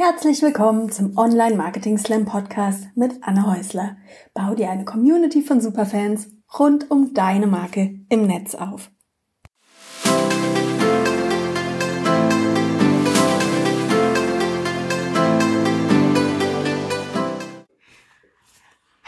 Herzlich willkommen zum Online Marketing Slam Podcast mit Anne Häusler. Bau dir eine Community von Superfans rund um deine Marke im Netz auf.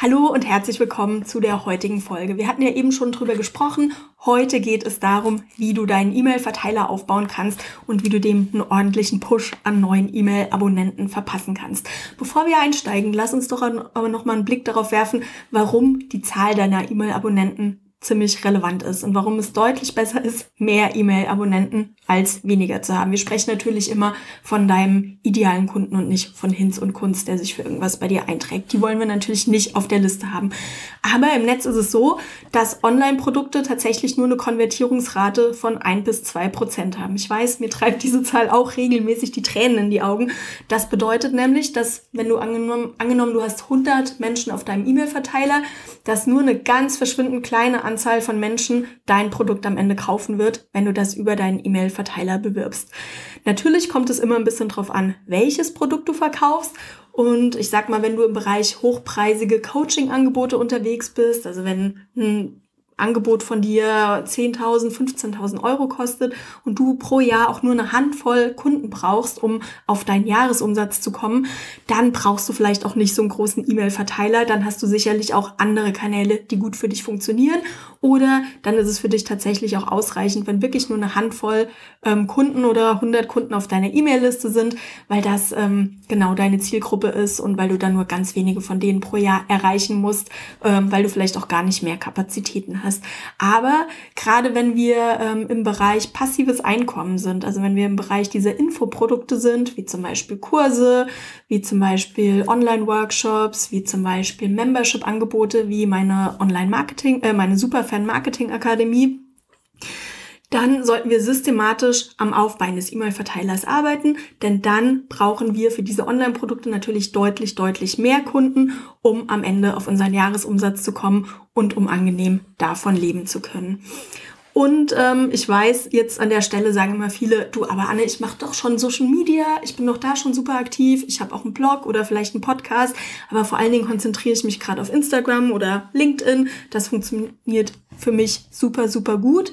Hallo und herzlich willkommen zu der heutigen Folge. Wir hatten ja eben schon drüber gesprochen. Heute geht es darum, wie du deinen E-Mail-Verteiler aufbauen kannst und wie du dem einen ordentlichen Push an neuen E-Mail-Abonnenten verpassen kannst. Bevor wir einsteigen, lass uns doch aber noch mal einen Blick darauf werfen, warum die Zahl deiner E-Mail-Abonnenten ziemlich relevant ist und warum es deutlich besser ist, mehr E-Mail-Abonnenten als weniger zu haben. Wir sprechen natürlich immer von deinem idealen Kunden und nicht von Hinz und Kunst, der sich für irgendwas bei dir einträgt. Die wollen wir natürlich nicht auf der Liste haben. Aber im Netz ist es so, dass Online-Produkte tatsächlich nur eine Konvertierungsrate von ein bis zwei Prozent haben. Ich weiß, mir treibt diese Zahl auch regelmäßig die Tränen in die Augen. Das bedeutet nämlich, dass wenn du angenommen, angenommen du hast 100 Menschen auf deinem E-Mail-Verteiler, dass nur eine ganz verschwindend kleine Anzahl von Menschen dein Produkt am Ende kaufen wird, wenn du das über deinen E-Mail-Verteiler bewirbst. Natürlich kommt es immer ein bisschen drauf an, welches Produkt du verkaufst. Und ich sag mal, wenn du im Bereich hochpreisige Coaching-Angebote unterwegs bist, also wenn ein Angebot von dir 10.000, 15.000 Euro kostet und du pro Jahr auch nur eine Handvoll Kunden brauchst, um auf deinen Jahresumsatz zu kommen, dann brauchst du vielleicht auch nicht so einen großen E-Mail-Verteiler. Dann hast du sicherlich auch andere Kanäle, die gut für dich funktionieren. Oder dann ist es für dich tatsächlich auch ausreichend, wenn wirklich nur eine Handvoll ähm, Kunden oder 100 Kunden auf deiner E-Mail-Liste sind, weil das ähm, genau deine Zielgruppe ist und weil du dann nur ganz wenige von denen pro Jahr erreichen musst, ähm, weil du vielleicht auch gar nicht mehr Kapazitäten hast hast. Aber gerade wenn wir ähm, im Bereich passives Einkommen sind, also wenn wir im Bereich dieser Infoprodukte sind, wie zum Beispiel Kurse, wie zum Beispiel Online-Workshops, wie zum Beispiel Membership-Angebote, wie meine Online-Marketing, äh, meine Superfan-Marketing-Akademie, dann sollten wir systematisch am Aufbau eines E-Mail-Verteilers arbeiten, denn dann brauchen wir für diese Online-Produkte natürlich deutlich, deutlich mehr Kunden, um am Ende auf unseren Jahresumsatz zu kommen und um angenehm davon leben zu können. Und ähm, ich weiß, jetzt an der Stelle sagen immer viele, du, aber Anne, ich mache doch schon Social Media, ich bin doch da schon super aktiv, ich habe auch einen Blog oder vielleicht einen Podcast, aber vor allen Dingen konzentriere ich mich gerade auf Instagram oder LinkedIn. Das funktioniert für mich super, super gut.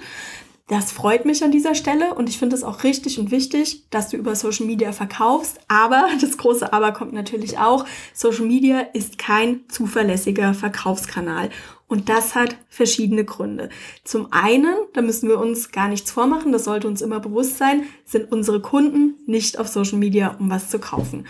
Das freut mich an dieser Stelle und ich finde es auch richtig und wichtig, dass du über Social Media verkaufst. Aber das große Aber kommt natürlich auch. Social Media ist kein zuverlässiger Verkaufskanal. Und das hat verschiedene Gründe. Zum einen, da müssen wir uns gar nichts vormachen, das sollte uns immer bewusst sein, sind unsere Kunden nicht auf Social Media, um was zu kaufen.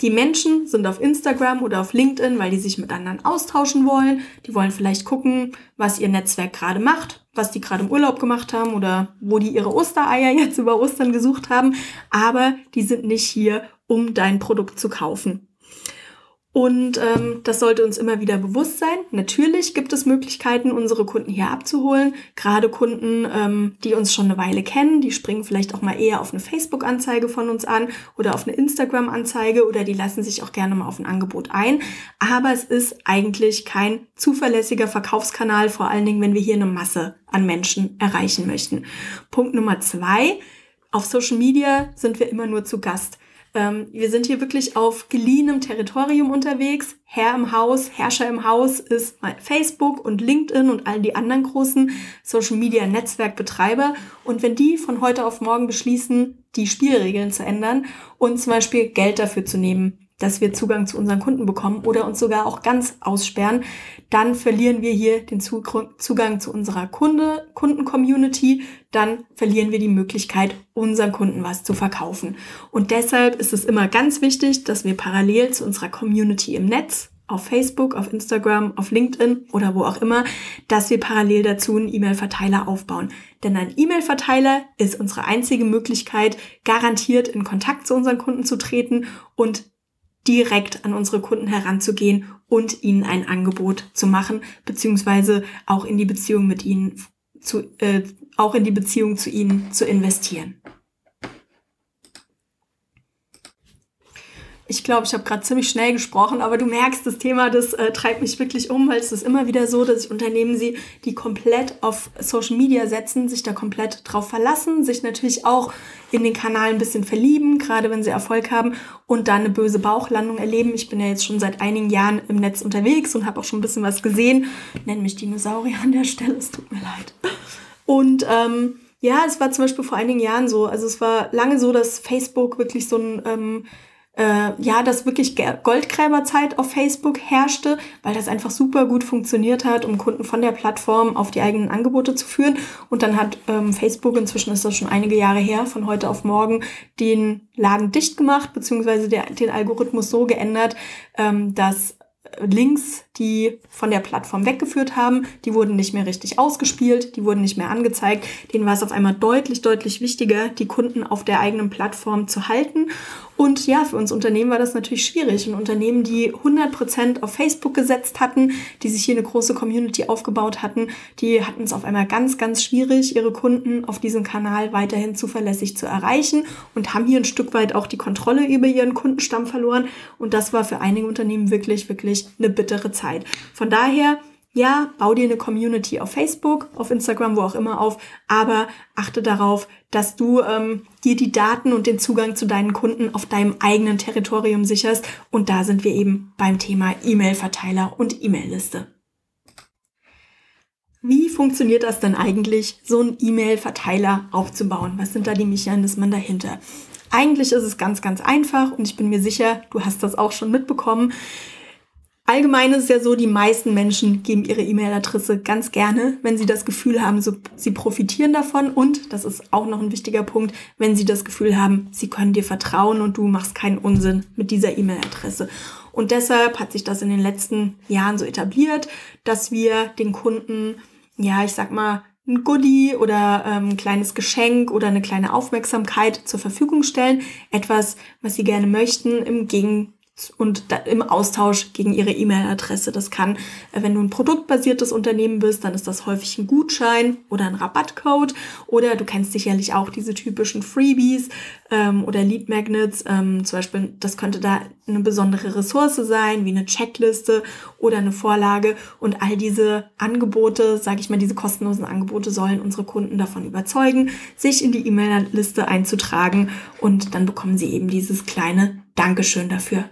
Die Menschen sind auf Instagram oder auf LinkedIn, weil die sich mit anderen austauschen wollen. Die wollen vielleicht gucken, was ihr Netzwerk gerade macht, was die gerade im Urlaub gemacht haben oder wo die ihre Ostereier jetzt über Ostern gesucht haben. Aber die sind nicht hier, um dein Produkt zu kaufen. Und ähm, das sollte uns immer wieder bewusst sein. Natürlich gibt es Möglichkeiten, unsere Kunden hier abzuholen. Gerade Kunden, ähm, die uns schon eine Weile kennen, die springen vielleicht auch mal eher auf eine Facebook-Anzeige von uns an oder auf eine Instagram-Anzeige oder die lassen sich auch gerne mal auf ein Angebot ein. Aber es ist eigentlich kein zuverlässiger Verkaufskanal, vor allen Dingen, wenn wir hier eine Masse an Menschen erreichen möchten. Punkt Nummer zwei. Auf Social Media sind wir immer nur zu Gast. Ähm, wir sind hier wirklich auf geliehenem Territorium unterwegs. Herr im Haus, Herrscher im Haus ist Facebook und LinkedIn und all die anderen großen Social Media Netzwerkbetreiber. Und wenn die von heute auf morgen beschließen, die Spielregeln zu ändern und zum Beispiel Geld dafür zu nehmen, dass wir Zugang zu unseren Kunden bekommen oder uns sogar auch ganz aussperren, dann verlieren wir hier den Zugang zu unserer Kunde, Kunden-Community, dann verlieren wir die Möglichkeit, unseren Kunden was zu verkaufen. Und deshalb ist es immer ganz wichtig, dass wir parallel zu unserer Community im Netz, auf Facebook, auf Instagram, auf LinkedIn oder wo auch immer, dass wir parallel dazu einen E-Mail-Verteiler aufbauen. Denn ein E-Mail-Verteiler ist unsere einzige Möglichkeit, garantiert in Kontakt zu unseren Kunden zu treten und direkt an unsere Kunden heranzugehen und ihnen ein Angebot zu machen, beziehungsweise auch in die Beziehung mit ihnen zu, äh, auch in die Beziehung zu ihnen zu investieren. Ich glaube, ich habe gerade ziemlich schnell gesprochen, aber du merkst, das Thema, das äh, treibt mich wirklich um, weil es ist immer wieder so, dass ich Unternehmen sehe, die komplett auf Social Media setzen, sich da komplett drauf verlassen, sich natürlich auch in den Kanal ein bisschen verlieben, gerade wenn sie Erfolg haben und dann eine böse Bauchlandung erleben. Ich bin ja jetzt schon seit einigen Jahren im Netz unterwegs und habe auch schon ein bisschen was gesehen. Nenn mich Dinosaurier an der Stelle, es tut mir leid. Und ähm, ja, es war zum Beispiel vor einigen Jahren so. Also es war lange so, dass Facebook wirklich so ein ähm, äh, ja, dass wirklich Goldgräberzeit auf Facebook herrschte, weil das einfach super gut funktioniert hat, um Kunden von der Plattform auf die eigenen Angebote zu führen. Und dann hat ähm, Facebook, inzwischen ist das schon einige Jahre her, von heute auf morgen den Laden dicht gemacht, beziehungsweise der, den Algorithmus so geändert, ähm, dass Links, die von der Plattform weggeführt haben, die wurden nicht mehr richtig ausgespielt, die wurden nicht mehr angezeigt. Denen war es auf einmal deutlich, deutlich wichtiger, die Kunden auf der eigenen Plattform zu halten. Und ja, für uns Unternehmen war das natürlich schwierig. Ein Unternehmen, die 100% auf Facebook gesetzt hatten, die sich hier eine große Community aufgebaut hatten, die hatten es auf einmal ganz, ganz schwierig, ihre Kunden auf diesem Kanal weiterhin zuverlässig zu erreichen und haben hier ein Stück weit auch die Kontrolle über ihren Kundenstamm verloren. Und das war für einige Unternehmen wirklich, wirklich eine bittere Zeit. Von daher ja, bau dir eine Community auf Facebook, auf Instagram, wo auch immer auf, aber achte darauf, dass du ähm, dir die Daten und den Zugang zu deinen Kunden auf deinem eigenen Territorium sicherst. Und da sind wir eben beim Thema E-Mail-Verteiler und E-Mail-Liste. Wie funktioniert das denn eigentlich, so einen E-Mail-Verteiler aufzubauen? Was sind da die Mechanismen dahinter? Eigentlich ist es ganz, ganz einfach und ich bin mir sicher, du hast das auch schon mitbekommen. Allgemein ist es ja so, die meisten Menschen geben ihre E-Mail-Adresse ganz gerne, wenn sie das Gefühl haben, so, sie profitieren davon und, das ist auch noch ein wichtiger Punkt, wenn sie das Gefühl haben, sie können dir vertrauen und du machst keinen Unsinn mit dieser E-Mail-Adresse. Und deshalb hat sich das in den letzten Jahren so etabliert, dass wir den Kunden, ja, ich sag mal, ein Goodie oder ähm, ein kleines Geschenk oder eine kleine Aufmerksamkeit zur Verfügung stellen. Etwas, was sie gerne möchten, im Gegenteil und im Austausch gegen ihre E-Mail-Adresse. Das kann, äh, wenn du ein produktbasiertes Unternehmen bist, dann ist das häufig ein Gutschein oder ein Rabattcode oder du kennst sicherlich auch diese typischen Freebies ähm, oder Lead Magnets. Ähm, zum Beispiel, das könnte da eine besondere Ressource sein, wie eine Checkliste oder eine Vorlage. Und all diese Angebote, sage ich mal, diese kostenlosen Angebote sollen unsere Kunden davon überzeugen, sich in die E-Mail-Liste einzutragen und dann bekommen sie eben dieses kleine Dankeschön dafür.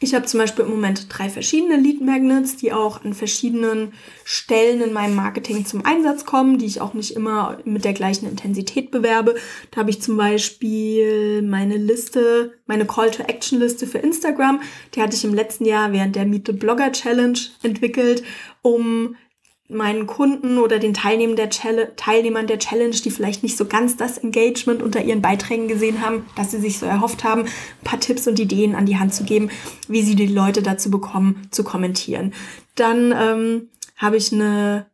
Ich habe zum Beispiel im Moment drei verschiedene Lead Magnets, die auch an verschiedenen Stellen in meinem Marketing zum Einsatz kommen, die ich auch nicht immer mit der gleichen Intensität bewerbe. Da habe ich zum Beispiel meine Liste, meine Call to Action Liste für Instagram. Die hatte ich im letzten Jahr während der Meet the Blogger Challenge entwickelt, um meinen Kunden oder den Teilnehmern der, Teilnehmern der Challenge, die vielleicht nicht so ganz das Engagement unter ihren Beiträgen gesehen haben, dass sie sich so erhofft haben, ein paar Tipps und Ideen an die Hand zu geben, wie sie die Leute dazu bekommen, zu kommentieren. Dann ähm, habe ich eine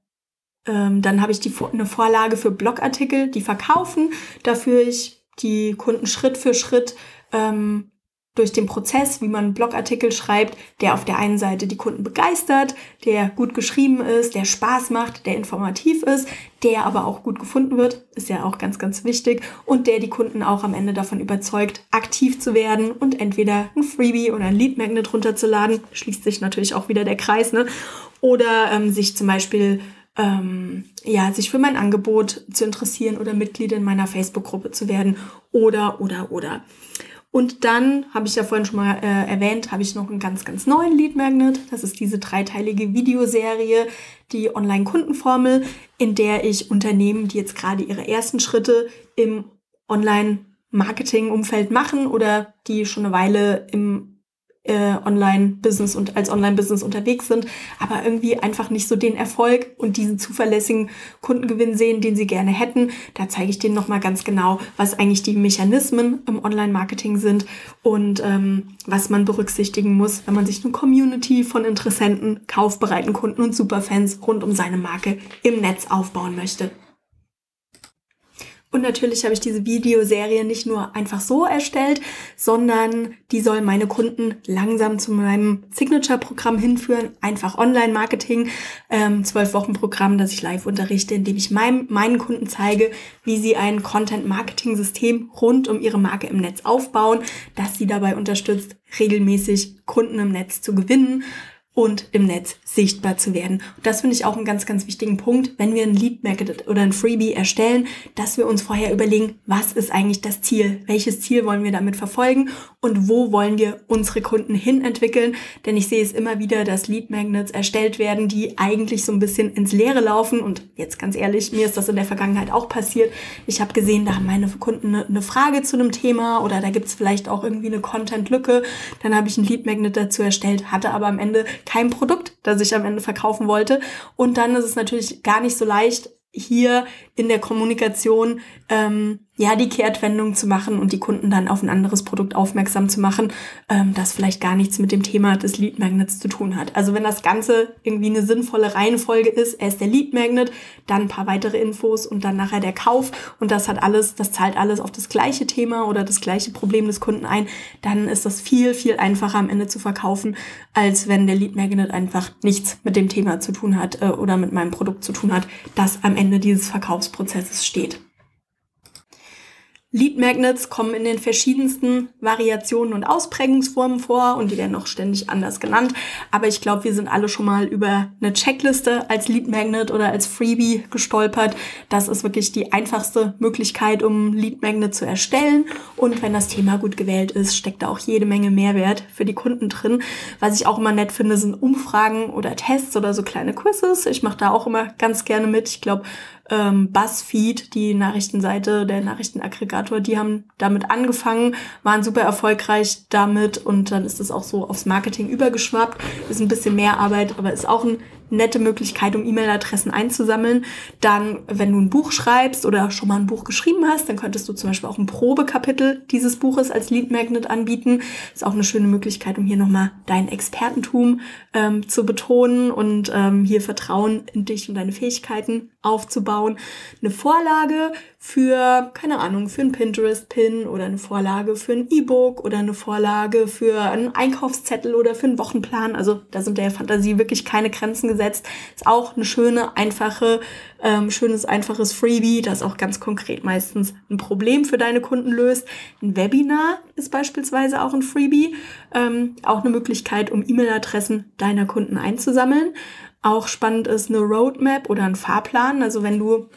ähm, dann habe ich die, eine Vorlage für Blogartikel, die verkaufen, dafür ich die Kunden Schritt für Schritt ähm, durch den Prozess, wie man Blogartikel schreibt, der auf der einen Seite die Kunden begeistert, der gut geschrieben ist, der Spaß macht, der informativ ist, der aber auch gut gefunden wird, ist ja auch ganz, ganz wichtig und der die Kunden auch am Ende davon überzeugt, aktiv zu werden und entweder ein Freebie oder ein Lead Magnet runterzuladen, schließt sich natürlich auch wieder der Kreis, ne? Oder ähm, sich zum Beispiel ähm, ja, sich für mein Angebot zu interessieren oder Mitglied in meiner Facebook-Gruppe zu werden oder, oder, oder. Und dann, habe ich ja vorhin schon mal äh, erwähnt, habe ich noch einen ganz, ganz neuen Lead Magnet. Das ist diese dreiteilige Videoserie, die Online-Kundenformel, in der ich Unternehmen, die jetzt gerade ihre ersten Schritte im Online-Marketing-Umfeld machen oder die schon eine Weile im äh, Online-Business und als Online-Business unterwegs sind, aber irgendwie einfach nicht so den Erfolg und diesen zuverlässigen Kundengewinn sehen, den sie gerne hätten. Da zeige ich denen nochmal ganz genau, was eigentlich die Mechanismen im Online-Marketing sind und ähm, was man berücksichtigen muss, wenn man sich eine Community von Interessenten, kaufbereiten Kunden und Superfans rund um seine Marke im Netz aufbauen möchte. Und natürlich habe ich diese Videoserie nicht nur einfach so erstellt, sondern die soll meine Kunden langsam zu meinem Signature-Programm hinführen. Einfach Online-Marketing, ähm, zwölf Wochen Programm, das ich live unterrichte, indem ich meinem, meinen Kunden zeige, wie sie ein Content-Marketing-System rund um ihre Marke im Netz aufbauen, das sie dabei unterstützt, regelmäßig Kunden im Netz zu gewinnen und im Netz sichtbar zu werden. Und das finde ich auch einen ganz, ganz wichtigen Punkt, wenn wir ein Lead Magnet oder ein Freebie erstellen, dass wir uns vorher überlegen, was ist eigentlich das Ziel? Welches Ziel wollen wir damit verfolgen? Und wo wollen wir unsere Kunden hin entwickeln? Denn ich sehe es immer wieder, dass Lead Magnets erstellt werden, die eigentlich so ein bisschen ins Leere laufen. Und jetzt ganz ehrlich, mir ist das in der Vergangenheit auch passiert. Ich habe gesehen, da haben meine Kunden eine, Frage zu einem Thema oder da gibt es vielleicht auch irgendwie eine Content-Lücke. Dann habe ich ein Lead Magnet dazu erstellt, hatte aber am Ende kein Produkt, das ich am Ende verkaufen wollte. Und dann ist es natürlich gar nicht so leicht, hier in der Kommunikation ähm, ja die Kehrtwendung zu machen und die Kunden dann auf ein anderes Produkt aufmerksam zu machen, ähm, das vielleicht gar nichts mit dem Thema des Lead Magnets zu tun hat. Also wenn das Ganze irgendwie eine sinnvolle Reihenfolge ist, erst der Lead Magnet, dann ein paar weitere Infos und dann nachher der Kauf und das hat alles, das zahlt alles auf das gleiche Thema oder das gleiche Problem des Kunden ein, dann ist das viel, viel einfacher am Ende zu verkaufen, als wenn der Lead Magnet einfach nichts mit dem Thema zu tun hat äh, oder mit meinem Produkt zu tun hat, das am Ende dieses Verkaufsprozesses steht. Lead Magnets kommen in den verschiedensten Variationen und Ausprägungsformen vor und die werden auch ständig anders genannt. Aber ich glaube, wir sind alle schon mal über eine Checkliste als Lead Magnet oder als Freebie gestolpert. Das ist wirklich die einfachste Möglichkeit, um Lead Magnet zu erstellen. Und wenn das Thema gut gewählt ist, steckt da auch jede Menge Mehrwert für die Kunden drin. Was ich auch immer nett finde, sind Umfragen oder Tests oder so kleine Quizzes. Ich mache da auch immer ganz gerne mit. Ich glaube, ähm, BuzzFeed, die Nachrichtenseite, der Nachrichtenaggregator, die haben damit angefangen, waren super erfolgreich damit und dann ist es auch so aufs Marketing übergeschwappt. Ist ein bisschen mehr Arbeit, aber ist auch ein nette Möglichkeit, um E-Mail-Adressen einzusammeln. Dann, wenn du ein Buch schreibst oder schon mal ein Buch geschrieben hast, dann könntest du zum Beispiel auch ein Probekapitel dieses Buches als Lead Magnet anbieten. Ist auch eine schöne Möglichkeit, um hier nochmal dein Expertentum ähm, zu betonen und ähm, hier Vertrauen in dich und deine Fähigkeiten aufzubauen. Eine Vorlage für, keine Ahnung, für ein Pinterest-Pin oder eine Vorlage für ein E-Book oder eine Vorlage für einen Einkaufszettel oder für einen Wochenplan. Also da sind der Fantasie wirklich keine Grenzen gesetzt. Ist auch eine schöne, einfache, ähm, schönes, einfaches Freebie, das auch ganz konkret meistens ein Problem für deine Kunden löst. Ein Webinar ist beispielsweise auch ein Freebie. Ähm, auch eine Möglichkeit, um E-Mail-Adressen deiner Kunden einzusammeln. Auch spannend ist eine Roadmap oder ein Fahrplan. Also wenn du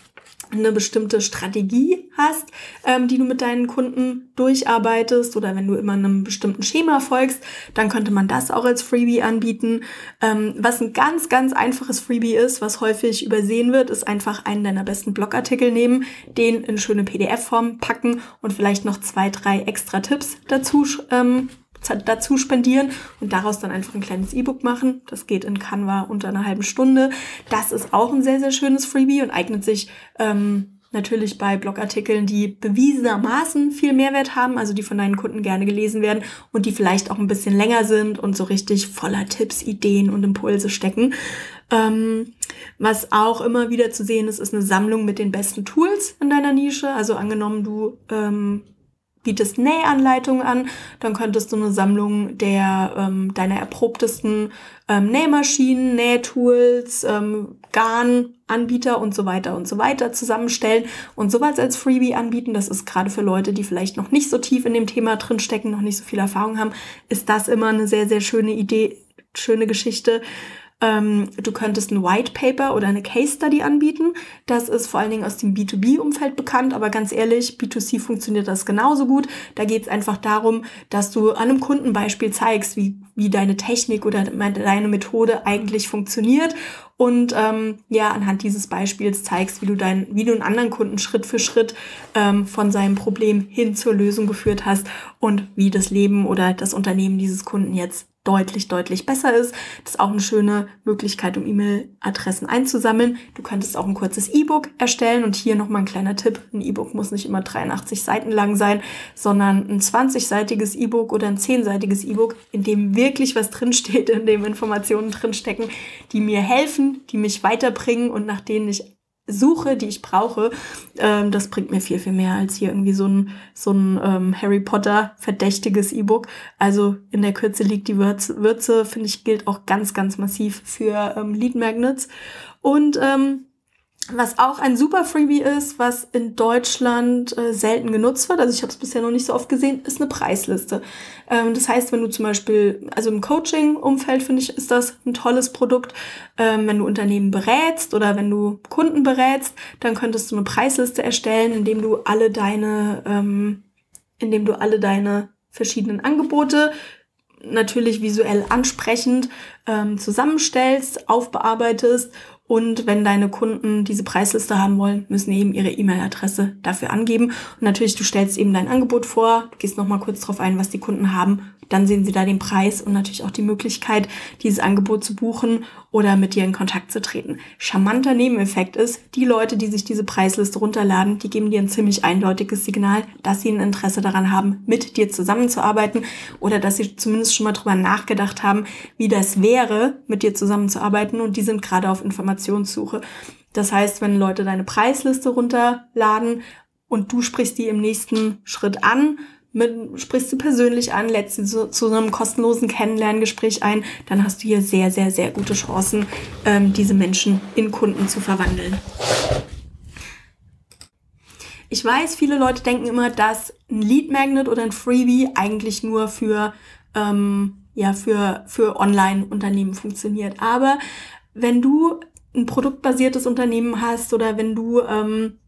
eine bestimmte Strategie hast, ähm, die du mit deinen Kunden durcharbeitest oder wenn du immer einem bestimmten Schema folgst, dann könnte man das auch als Freebie anbieten. Ähm, was ein ganz, ganz einfaches Freebie ist, was häufig übersehen wird, ist einfach einen deiner besten Blogartikel nehmen, den in schöne PDF-Form packen und vielleicht noch zwei, drei extra Tipps dazu ähm, dazu spendieren und daraus dann einfach ein kleines E-Book machen. Das geht in Canva unter einer halben Stunde. Das ist auch ein sehr, sehr schönes Freebie und eignet sich ähm, natürlich bei Blogartikeln, die bewiesenermaßen viel Mehrwert haben, also die von deinen Kunden gerne gelesen werden und die vielleicht auch ein bisschen länger sind und so richtig voller Tipps, Ideen und Impulse stecken. Ähm, was auch immer wieder zu sehen ist, ist eine Sammlung mit den besten Tools in deiner Nische. Also angenommen, du ähm, bietest Nähanleitungen an, dann könntest du eine Sammlung der ähm, deiner erprobtesten ähm, Nähmaschinen, Nähtools, ähm, Garnanbieter und so weiter und so weiter zusammenstellen und sowas als Freebie anbieten. Das ist gerade für Leute, die vielleicht noch nicht so tief in dem Thema drinstecken, noch nicht so viel Erfahrung haben, ist das immer eine sehr, sehr schöne Idee, schöne Geschichte. Ähm, du könntest ein White Paper oder eine Case Study anbieten. Das ist vor allen Dingen aus dem B2B-Umfeld bekannt, aber ganz ehrlich, B2C funktioniert das genauso gut. Da geht es einfach darum, dass du an einem Kundenbeispiel zeigst, wie, wie deine Technik oder deine Methode eigentlich funktioniert und ähm, ja anhand dieses Beispiels zeigst, wie du dein, wie du einen anderen Kunden Schritt für Schritt ähm, von seinem Problem hin zur Lösung geführt hast und wie das Leben oder das Unternehmen dieses Kunden jetzt deutlich, deutlich besser ist. Das ist auch eine schöne Möglichkeit, um E-Mail-Adressen einzusammeln. Du könntest auch ein kurzes E-Book erstellen und hier nochmal ein kleiner Tipp. Ein E-Book muss nicht immer 83 Seiten lang sein, sondern ein 20-seitiges E-Book oder ein 10-seitiges E-Book, in dem wirklich was drinsteht, in dem Informationen drinstecken, die mir helfen, die mich weiterbringen und nach denen ich suche, die ich brauche, ähm, das bringt mir viel, viel mehr als hier irgendwie so ein, so ein ähm, Harry Potter verdächtiges E-Book. Also in der Kürze liegt die Würze, Würze finde ich, gilt auch ganz, ganz massiv für ähm, Lead Magnets. Und ähm, was auch ein super Freebie ist, was in Deutschland äh, selten genutzt wird, also ich habe es bisher noch nicht so oft gesehen, ist eine Preisliste. Ähm, das heißt, wenn du zum Beispiel, also im Coaching-Umfeld finde ich, ist das ein tolles Produkt. Ähm, wenn du Unternehmen berätst oder wenn du Kunden berätst, dann könntest du eine Preisliste erstellen, indem du alle deine, ähm, indem du alle deine verschiedenen Angebote natürlich visuell ansprechend ähm, zusammenstellst, aufbearbeitest und wenn deine Kunden diese Preisliste haben wollen, müssen eben ihre E-Mail-Adresse dafür angeben. Und natürlich, du stellst eben dein Angebot vor, gehst nochmal kurz drauf ein, was die Kunden haben dann sehen Sie da den Preis und natürlich auch die Möglichkeit, dieses Angebot zu buchen oder mit dir in Kontakt zu treten. Charmanter Nebeneffekt ist, die Leute, die sich diese Preisliste runterladen, die geben dir ein ziemlich eindeutiges Signal, dass sie ein Interesse daran haben, mit dir zusammenzuarbeiten oder dass sie zumindest schon mal drüber nachgedacht haben, wie das wäre, mit dir zusammenzuarbeiten und die sind gerade auf Informationssuche. Das heißt, wenn Leute deine Preisliste runterladen und du sprichst die im nächsten Schritt an, mit, sprichst du persönlich an, lädst sie zu, zu einem kostenlosen Kennenlerngespräch ein, dann hast du hier sehr, sehr, sehr gute Chancen, ähm, diese Menschen in Kunden zu verwandeln. Ich weiß, viele Leute denken immer, dass ein Lead Magnet oder ein Freebie eigentlich nur für, ähm, ja, für, für Online-Unternehmen funktioniert. Aber wenn du ein produktbasiertes Unternehmen hast oder wenn du ähm,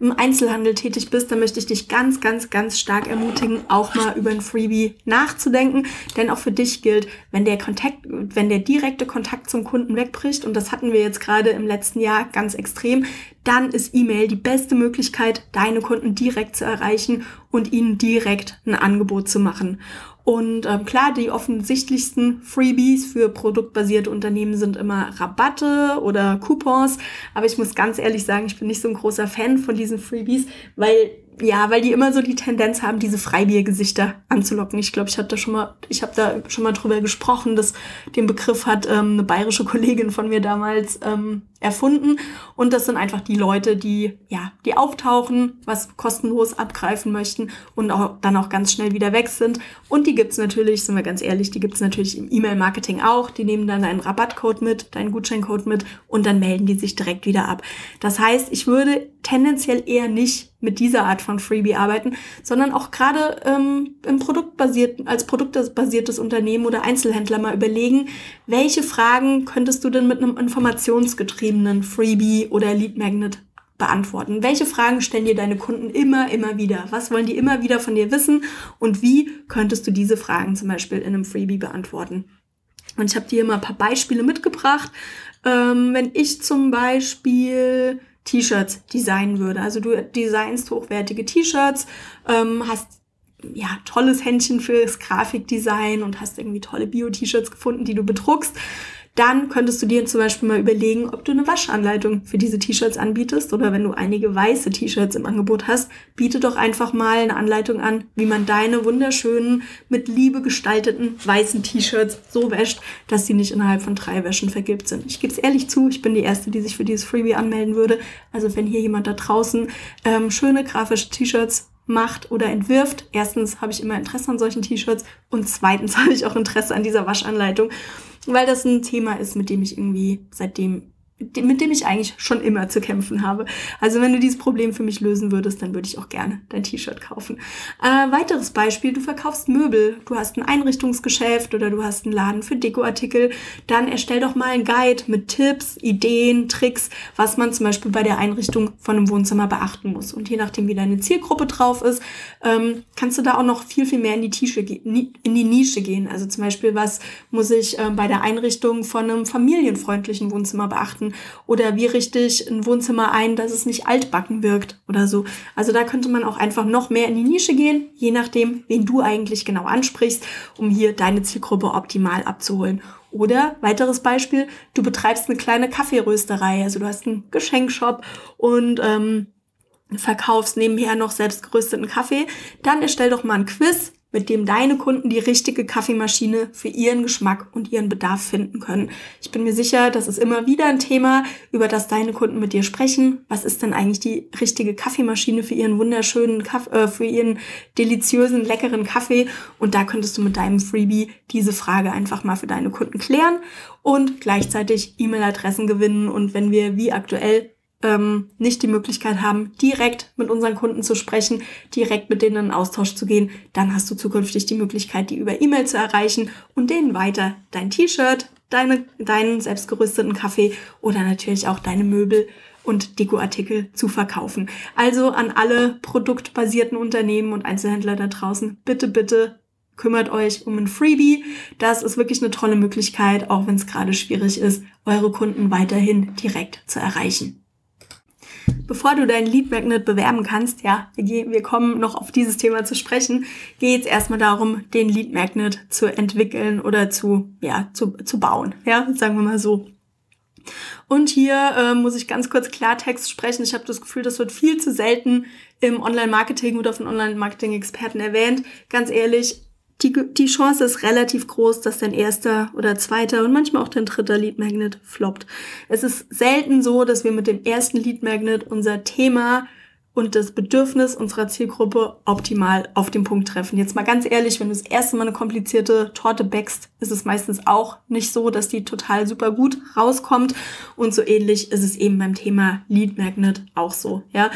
im Einzelhandel tätig bist, dann möchte ich dich ganz, ganz, ganz stark ermutigen, auch mal über ein Freebie nachzudenken. Denn auch für dich gilt, wenn der Kontakt, wenn der direkte Kontakt zum Kunden wegbricht, und das hatten wir jetzt gerade im letzten Jahr ganz extrem, dann ist E-Mail die beste Möglichkeit, deine Kunden direkt zu erreichen und ihnen direkt ein Angebot zu machen. Und ähm, klar, die offensichtlichsten Freebies für produktbasierte Unternehmen sind immer Rabatte oder Coupons. Aber ich muss ganz ehrlich sagen, ich bin nicht so ein großer Fan von diesen Freebies, weil ja, weil die immer so die Tendenz haben, diese Freibiergesichter anzulocken. Ich glaube, ich hatte da schon mal, ich habe da schon mal drüber gesprochen, dass den Begriff hat ähm, eine bayerische Kollegin von mir damals ähm, erfunden. Und das sind einfach die Leute, die ja, die auftauchen, was kostenlos abgreifen möchten und auch dann auch ganz schnell wieder weg sind. Und die gibt's natürlich, sind wir ganz ehrlich, die gibt's natürlich im E-Mail-Marketing auch. Die nehmen dann deinen Rabattcode mit, deinen Gutscheincode mit und dann melden die sich direkt wieder ab. Das heißt, ich würde tendenziell eher nicht mit dieser Art von Freebie arbeiten, sondern auch gerade ähm, im produktbasierten, als produktbasiertes Unternehmen oder Einzelhändler mal überlegen, welche Fragen könntest du denn mit einem informationsgetriebenen Freebie oder Lead Magnet beantworten? Welche Fragen stellen dir deine Kunden immer, immer wieder? Was wollen die immer wieder von dir wissen? Und wie könntest du diese Fragen zum Beispiel in einem Freebie beantworten? Und ich habe dir immer ein paar Beispiele mitgebracht. Ähm, wenn ich zum Beispiel T-Shirts designen würde. Also du designst hochwertige T-Shirts, ähm, hast ja tolles Händchen fürs Grafikdesign und hast irgendwie tolle Bio-T-Shirts gefunden, die du bedruckst dann könntest du dir zum Beispiel mal überlegen, ob du eine Waschanleitung für diese T-Shirts anbietest oder wenn du einige weiße T-Shirts im Angebot hast, biete doch einfach mal eine Anleitung an, wie man deine wunderschönen, mit Liebe gestalteten weißen T-Shirts so wäscht, dass sie nicht innerhalb von drei Wäschen vergilbt sind. Ich gebe es ehrlich zu, ich bin die Erste, die sich für dieses Freebie anmelden würde. Also wenn hier jemand da draußen ähm, schöne grafische T-Shirts macht oder entwirft. Erstens habe ich immer Interesse an solchen T-Shirts und zweitens habe ich auch Interesse an dieser Waschanleitung weil das ein Thema ist, mit dem ich irgendwie seitdem mit dem ich eigentlich schon immer zu kämpfen habe. Also wenn du dieses Problem für mich lösen würdest, dann würde ich auch gerne dein T-Shirt kaufen. Äh, weiteres Beispiel, du verkaufst Möbel, du hast ein Einrichtungsgeschäft oder du hast einen Laden für Dekoartikel, dann erstell doch mal einen Guide mit Tipps, Ideen, Tricks, was man zum Beispiel bei der Einrichtung von einem Wohnzimmer beachten muss. Und je nachdem, wie deine Zielgruppe drauf ist, ähm, kannst du da auch noch viel, viel mehr in die, Tische in die Nische gehen. Also zum Beispiel, was muss ich äh, bei der Einrichtung von einem familienfreundlichen Wohnzimmer beachten? Oder wie richte ich ein Wohnzimmer ein, dass es nicht altbacken wirkt oder so. Also da könnte man auch einfach noch mehr in die Nische gehen, je nachdem, wen du eigentlich genau ansprichst, um hier deine Zielgruppe optimal abzuholen. Oder weiteres Beispiel, du betreibst eine kleine Kaffeerösterei, also du hast einen Geschenkshop und ähm, verkaufst nebenher noch selbst gerösteten Kaffee, dann erstell doch mal ein Quiz mit dem deine Kunden die richtige Kaffeemaschine für ihren Geschmack und ihren Bedarf finden können. Ich bin mir sicher, das ist immer wieder ein Thema, über das deine Kunden mit dir sprechen. Was ist denn eigentlich die richtige Kaffeemaschine für ihren wunderschönen Kaffee, äh, für ihren deliziösen, leckeren Kaffee? Und da könntest du mit deinem Freebie diese Frage einfach mal für deine Kunden klären und gleichzeitig E-Mail-Adressen gewinnen. Und wenn wir wie aktuell ähm, nicht die Möglichkeit haben, direkt mit unseren Kunden zu sprechen, direkt mit denen in Austausch zu gehen, dann hast du zukünftig die Möglichkeit, die über E-Mail zu erreichen und denen weiter dein T-Shirt, deine, deinen selbstgerüsteten Kaffee oder natürlich auch deine Möbel und Dekoartikel zu verkaufen. Also an alle produktbasierten Unternehmen und Einzelhändler da draußen, bitte, bitte kümmert euch um ein Freebie. Das ist wirklich eine tolle Möglichkeit, auch wenn es gerade schwierig ist, eure Kunden weiterhin direkt zu erreichen. Bevor du dein Lead Magnet bewerben kannst, ja, wir, kommen noch auf dieses Thema zu sprechen, geht es erstmal darum, den Lead Magnet zu entwickeln oder zu, ja, zu, zu bauen, ja, sagen wir mal so. Und hier äh, muss ich ganz kurz Klartext sprechen. Ich habe das Gefühl, das wird viel zu selten im Online-Marketing oder von Online-Marketing-Experten erwähnt. Ganz ehrlich, die, die Chance ist relativ groß, dass dein erster oder zweiter und manchmal auch dein dritter Lead Magnet floppt. Es ist selten so, dass wir mit dem ersten Lead Magnet unser Thema und das Bedürfnis unserer Zielgruppe optimal auf den Punkt treffen. Jetzt mal ganz ehrlich, wenn du das erste Mal eine komplizierte Torte backst, ist es meistens auch nicht so, dass die total super gut rauskommt. Und so ähnlich ist es eben beim Thema Lead Magnet auch so. Ja,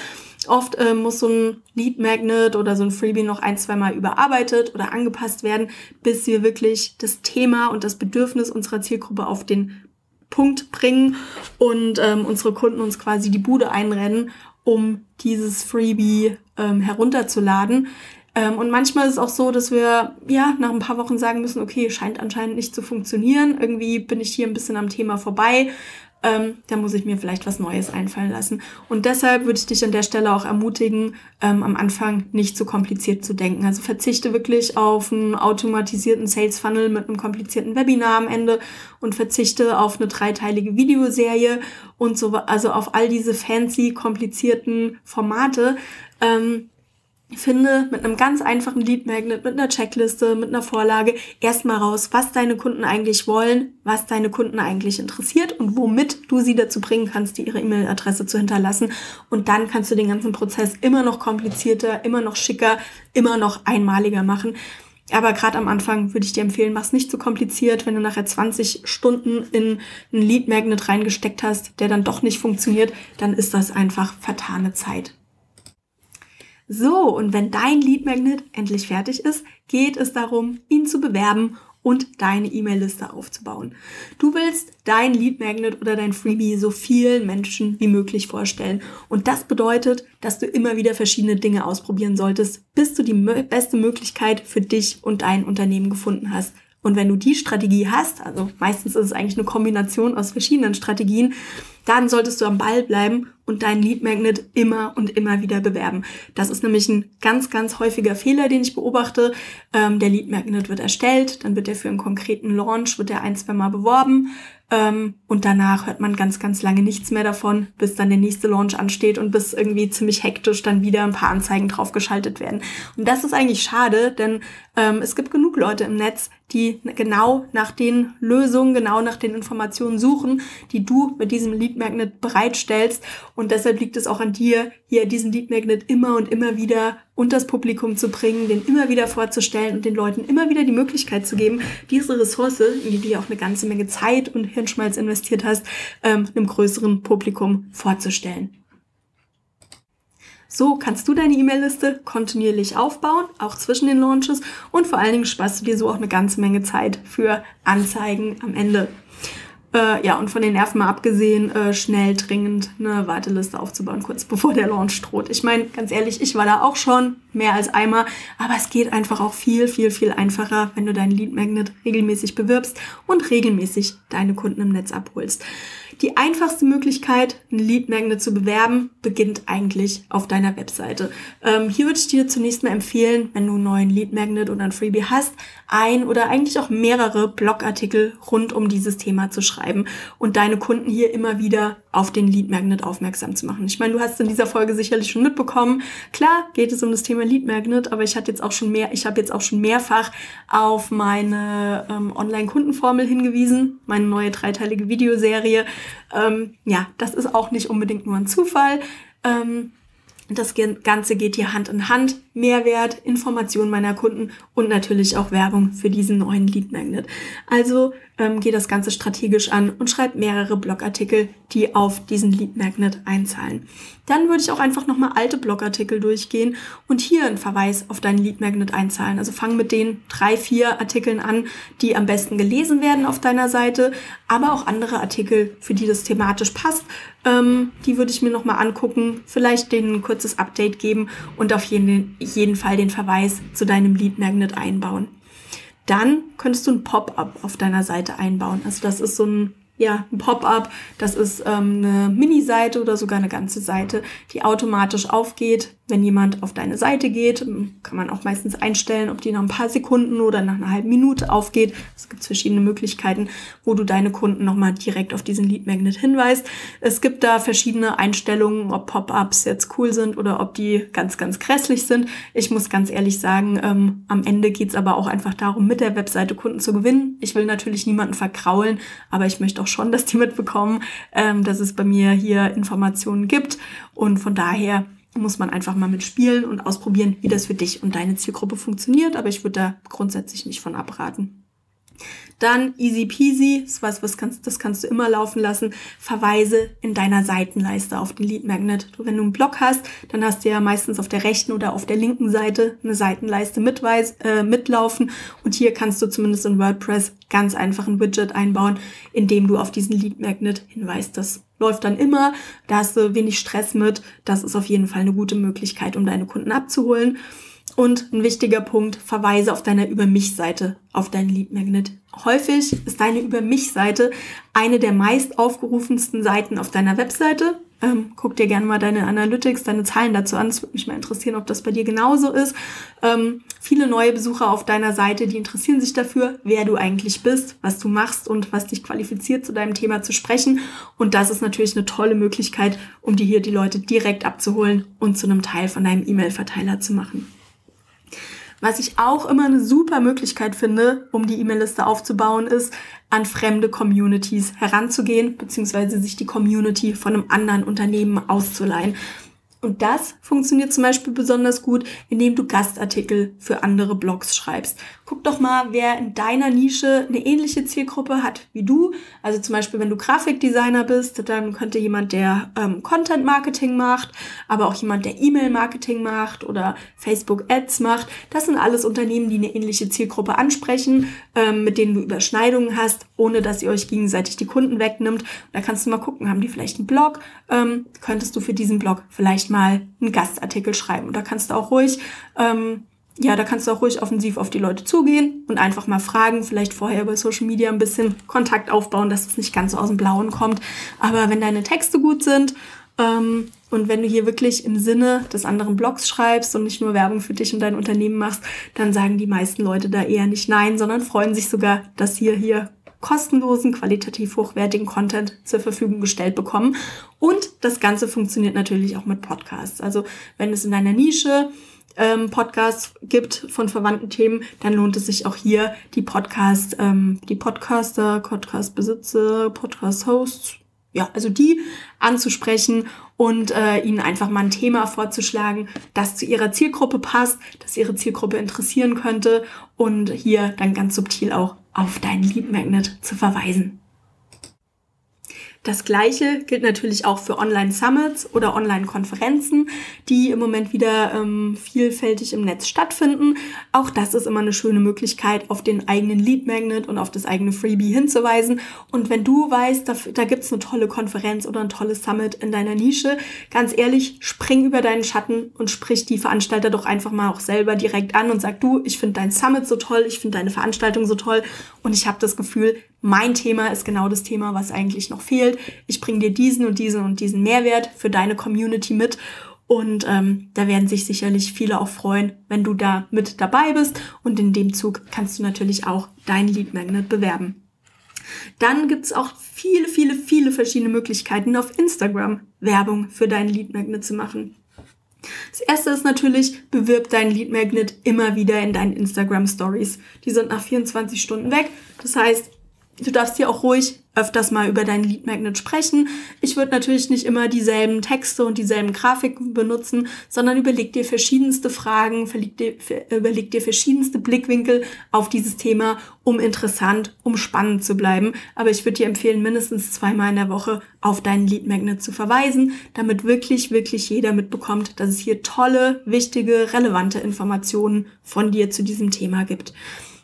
oft äh, muss so ein Lead Magnet oder so ein Freebie noch ein, zwei Mal überarbeitet oder angepasst werden, bis wir wirklich das Thema und das Bedürfnis unserer Zielgruppe auf den Punkt bringen und ähm, unsere Kunden uns quasi die Bude einrennen um dieses Freebie ähm, herunterzuladen. Ähm, und manchmal ist es auch so, dass wir ja nach ein paar Wochen sagen müssen, okay, scheint anscheinend nicht zu funktionieren. Irgendwie bin ich hier ein bisschen am Thema vorbei ähm, da muss ich mir vielleicht was Neues einfallen lassen. Und deshalb würde ich dich an der Stelle auch ermutigen, ähm, am Anfang nicht zu kompliziert zu denken. Also verzichte wirklich auf einen automatisierten Sales Funnel mit einem komplizierten Webinar am Ende und verzichte auf eine dreiteilige Videoserie und so, also auf all diese fancy, komplizierten Formate. Ähm, finde mit einem ganz einfachen Lead Magnet, mit einer Checkliste, mit einer Vorlage erstmal raus, was deine Kunden eigentlich wollen, was deine Kunden eigentlich interessiert und womit du sie dazu bringen kannst, die ihre E-Mail-Adresse zu hinterlassen. Und dann kannst du den ganzen Prozess immer noch komplizierter, immer noch schicker, immer noch einmaliger machen. Aber gerade am Anfang würde ich dir empfehlen, mach's nicht zu kompliziert. Wenn du nachher 20 Stunden in einen Lead Magnet reingesteckt hast, der dann doch nicht funktioniert, dann ist das einfach vertane Zeit. So, und wenn dein Lead Magnet endlich fertig ist, geht es darum, ihn zu bewerben und deine E-Mail-Liste aufzubauen. Du willst dein Lead Magnet oder dein Freebie so vielen Menschen wie möglich vorstellen. Und das bedeutet, dass du immer wieder verschiedene Dinge ausprobieren solltest, bis du die beste Möglichkeit für dich und dein Unternehmen gefunden hast. Und wenn du die Strategie hast, also meistens ist es eigentlich eine Kombination aus verschiedenen Strategien, dann solltest du am Ball bleiben und deinen Lead Magnet immer und immer wieder bewerben. Das ist nämlich ein ganz, ganz häufiger Fehler, den ich beobachte. Ähm, der Lead Magnet wird erstellt, dann wird er für einen konkreten Launch, wird er ein, zwei Mal beworben ähm, und danach hört man ganz, ganz lange nichts mehr davon, bis dann der nächste Launch ansteht und bis irgendwie ziemlich hektisch dann wieder ein paar Anzeigen draufgeschaltet werden. Und das ist eigentlich schade, denn ähm, es gibt genug Leute im Netz, die genau nach den Lösungen, genau nach den Informationen suchen, die du mit diesem Lead Magnet bereitstellst. Und deshalb liegt es auch an dir, hier diesen Lead Magnet immer und immer wieder und das Publikum zu bringen, den immer wieder vorzustellen und den Leuten immer wieder die Möglichkeit zu geben, diese Ressource, in die du ja auch eine ganze Menge Zeit und Hirnschmalz investiert hast, ähm, einem größeren Publikum vorzustellen. So kannst du deine E-Mail-Liste kontinuierlich aufbauen, auch zwischen den Launches und vor allen Dingen sparst du dir so auch eine ganze Menge Zeit für Anzeigen am Ende. Äh, ja, und von den Nerven mal abgesehen, äh, schnell dringend eine Warteliste aufzubauen, kurz bevor der Launch droht. Ich meine, ganz ehrlich, ich war da auch schon mehr als einmal, aber es geht einfach auch viel, viel, viel einfacher, wenn du deinen Lead Magnet regelmäßig bewirbst und regelmäßig deine Kunden im Netz abholst. Die einfachste Möglichkeit, ein Lead Magnet zu bewerben, beginnt eigentlich auf deiner Webseite. Ähm, hier würde ich dir zunächst mal empfehlen, wenn du einen neuen Lead Magnet oder ein Freebie hast, ein oder eigentlich auch mehrere Blogartikel rund um dieses Thema zu schreiben schreiben und deine Kunden hier immer wieder auf den Lead Magnet aufmerksam zu machen. Ich meine, du hast in dieser Folge sicherlich schon mitbekommen. Klar geht es um das Thema Lead Magnet, aber ich hatte jetzt auch schon mehr, ich habe jetzt auch schon mehrfach auf meine ähm, Online-Kundenformel hingewiesen, meine neue dreiteilige Videoserie. Ähm, ja, das ist auch nicht unbedingt nur ein Zufall. Ähm, das Ganze geht hier Hand in Hand. Mehrwert, Information meiner Kunden und natürlich auch Werbung für diesen neuen Lead Magnet. Also ähm, geht das Ganze strategisch an und schreibt mehrere Blogartikel, die auf diesen Lead Magnet einzahlen. Dann würde ich auch einfach nochmal alte Blogartikel durchgehen und hier einen Verweis auf deinen Lead Magnet einzahlen. Also fang mit den drei, vier Artikeln an, die am besten gelesen werden auf deiner Seite, aber auch andere Artikel, für die das thematisch passt. Ähm, die würde ich mir nochmal angucken, vielleicht denen ein kurzes Update geben und auf jeden, jeden Fall den Verweis zu deinem Lead Magnet einbauen. Dann könntest du ein Pop-up auf deiner Seite einbauen. Also das ist so ein ja, ein Pop-up, das ist ähm, eine Mini-Seite oder sogar eine ganze Seite, die automatisch aufgeht, wenn jemand auf deine Seite geht. Kann man auch meistens einstellen, ob die nach ein paar Sekunden oder nach einer halben Minute aufgeht. Es gibt verschiedene Möglichkeiten, wo du deine Kunden nochmal direkt auf diesen Lead Magnet hinweist. Es gibt da verschiedene Einstellungen, ob Pop-ups jetzt cool sind oder ob die ganz, ganz grässlich sind. Ich muss ganz ehrlich sagen, ähm, am Ende geht's aber auch einfach darum, mit der Webseite Kunden zu gewinnen. Ich will natürlich niemanden verkraulen, aber ich möchte auch schon, dass die mitbekommen, ähm, dass es bei mir hier Informationen gibt. Und von daher muss man einfach mal mitspielen und ausprobieren, wie das für dich und deine Zielgruppe funktioniert. Aber ich würde da grundsätzlich nicht von abraten. Dann easy peasy, das was, was kannst, das kannst du immer laufen lassen. Verweise in deiner Seitenleiste auf den Lead Magnet. Wenn du einen Blog hast, dann hast du ja meistens auf der rechten oder auf der linken Seite eine Seitenleiste mitweis, äh, mitlaufen. Und hier kannst du zumindest in WordPress ganz einfach ein Widget einbauen, in dem du auf diesen Lead Magnet hinweist. Das läuft dann immer. Da hast du wenig Stress mit. Das ist auf jeden Fall eine gute Möglichkeit, um deine Kunden abzuholen. Und ein wichtiger Punkt, verweise auf deiner Über mich-Seite auf deinen Lead Magnet. Häufig ist deine Über mich-Seite eine der meist aufgerufensten Seiten auf deiner Webseite. Ähm, guck dir gerne mal deine Analytics, deine Zahlen dazu an. Es würde mich mal interessieren, ob das bei dir genauso ist. Ähm, viele neue Besucher auf deiner Seite, die interessieren sich dafür, wer du eigentlich bist, was du machst und was dich qualifiziert, zu deinem Thema zu sprechen. Und das ist natürlich eine tolle Möglichkeit, um dir hier die Leute direkt abzuholen und zu einem Teil von deinem E-Mail-Verteiler zu machen. Was ich auch immer eine super Möglichkeit finde, um die E-Mail-Liste aufzubauen, ist, an fremde Communities heranzugehen, beziehungsweise sich die Community von einem anderen Unternehmen auszuleihen. Und das funktioniert zum Beispiel besonders gut, indem du Gastartikel für andere Blogs schreibst. Guck doch mal, wer in deiner Nische eine ähnliche Zielgruppe hat wie du. Also zum Beispiel, wenn du Grafikdesigner bist, dann könnte jemand, der ähm, Content Marketing macht, aber auch jemand, der E-Mail Marketing macht oder Facebook Ads macht. Das sind alles Unternehmen, die eine ähnliche Zielgruppe ansprechen, ähm, mit denen du Überschneidungen hast, ohne dass ihr euch gegenseitig die Kunden wegnimmt. Da kannst du mal gucken, haben die vielleicht einen Blog? Ähm, könntest du für diesen Blog vielleicht mal einen Gastartikel schreiben? Und da kannst du auch ruhig ähm, ja, da kannst du auch ruhig offensiv auf die Leute zugehen und einfach mal fragen, vielleicht vorher über Social Media ein bisschen Kontakt aufbauen, dass es nicht ganz so aus dem Blauen kommt. Aber wenn deine Texte gut sind ähm, und wenn du hier wirklich im Sinne des anderen Blogs schreibst und nicht nur Werbung für dich und dein Unternehmen machst, dann sagen die meisten Leute da eher nicht nein, sondern freuen sich sogar, dass hier hier kostenlosen, qualitativ hochwertigen Content zur Verfügung gestellt bekommen. Und das Ganze funktioniert natürlich auch mit Podcasts. Also wenn es in deiner Nische ähm, Podcasts gibt von verwandten Themen, dann lohnt es sich auch hier die Podcast, ähm, die Podcaster, Podcast-Besitzer, Podcast-Hosts, ja, also die anzusprechen und äh, ihnen einfach mal ein Thema vorzuschlagen, das zu ihrer Zielgruppe passt, das ihre Zielgruppe interessieren könnte und hier dann ganz subtil auch auf deinen Lead Magnet zu verweisen. Das gleiche gilt natürlich auch für Online-Summits oder Online-Konferenzen, die im Moment wieder ähm, vielfältig im Netz stattfinden. Auch das ist immer eine schöne Möglichkeit, auf den eigenen Lead Magnet und auf das eigene Freebie hinzuweisen. Und wenn du weißt, da, da gibt's eine tolle Konferenz oder ein tolles Summit in deiner Nische, ganz ehrlich, spring über deinen Schatten und sprich die Veranstalter doch einfach mal auch selber direkt an und sag du, ich finde dein Summit so toll, ich finde deine Veranstaltung so toll und ich habe das Gefühl, mein Thema ist genau das Thema, was eigentlich noch fehlt. Ich bringe dir diesen und diesen und diesen Mehrwert für deine Community mit. Und ähm, da werden sich sicherlich viele auch freuen, wenn du da mit dabei bist. Und in dem Zug kannst du natürlich auch dein Lead Magnet bewerben. Dann gibt es auch viele, viele, viele verschiedene Möglichkeiten, auf Instagram Werbung für deinen Lead Magnet zu machen. Das erste ist natürlich, bewirb deinen Lead Magnet immer wieder in deinen Instagram Stories. Die sind nach 24 Stunden weg. Das heißt, Du darfst hier auch ruhig öfters mal über deinen Lead Magnet sprechen. Ich würde natürlich nicht immer dieselben Texte und dieselben Grafiken benutzen, sondern überleg dir verschiedenste Fragen, überleg dir verschiedenste Blickwinkel auf dieses Thema, um interessant, um spannend zu bleiben. Aber ich würde dir empfehlen, mindestens zweimal in der Woche auf deinen Lead Magnet zu verweisen, damit wirklich, wirklich jeder mitbekommt, dass es hier tolle, wichtige, relevante Informationen von dir zu diesem Thema gibt.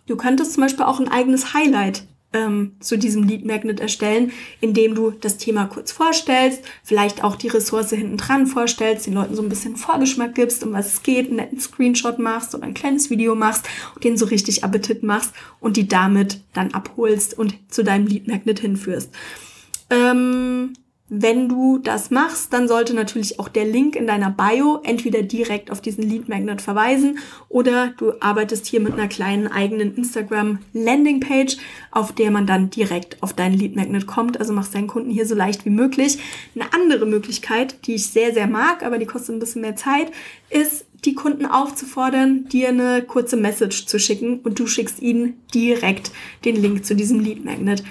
Du könntest zum Beispiel auch ein eigenes Highlight ähm, zu diesem Lead Magnet erstellen, indem du das Thema kurz vorstellst, vielleicht auch die Ressource hinten dran vorstellst, den Leuten so ein bisschen Vorgeschmack gibst, um was es geht, einen netten Screenshot machst oder ein kleines Video machst und den so richtig Appetit machst und die damit dann abholst und zu deinem Lead Magnet hinführst. Ähm, wenn du das machst, dann sollte natürlich auch der Link in deiner Bio entweder direkt auf diesen Lead Magnet verweisen oder du arbeitest hier mit einer kleinen eigenen Instagram Landing Page, auf der man dann direkt auf deinen Lead Magnet kommt. Also machst deinen Kunden hier so leicht wie möglich. Eine andere Möglichkeit, die ich sehr, sehr mag, aber die kostet ein bisschen mehr Zeit, ist die Kunden aufzufordern, dir eine kurze Message zu schicken und du schickst ihnen direkt den Link zu diesem Lead Magnet.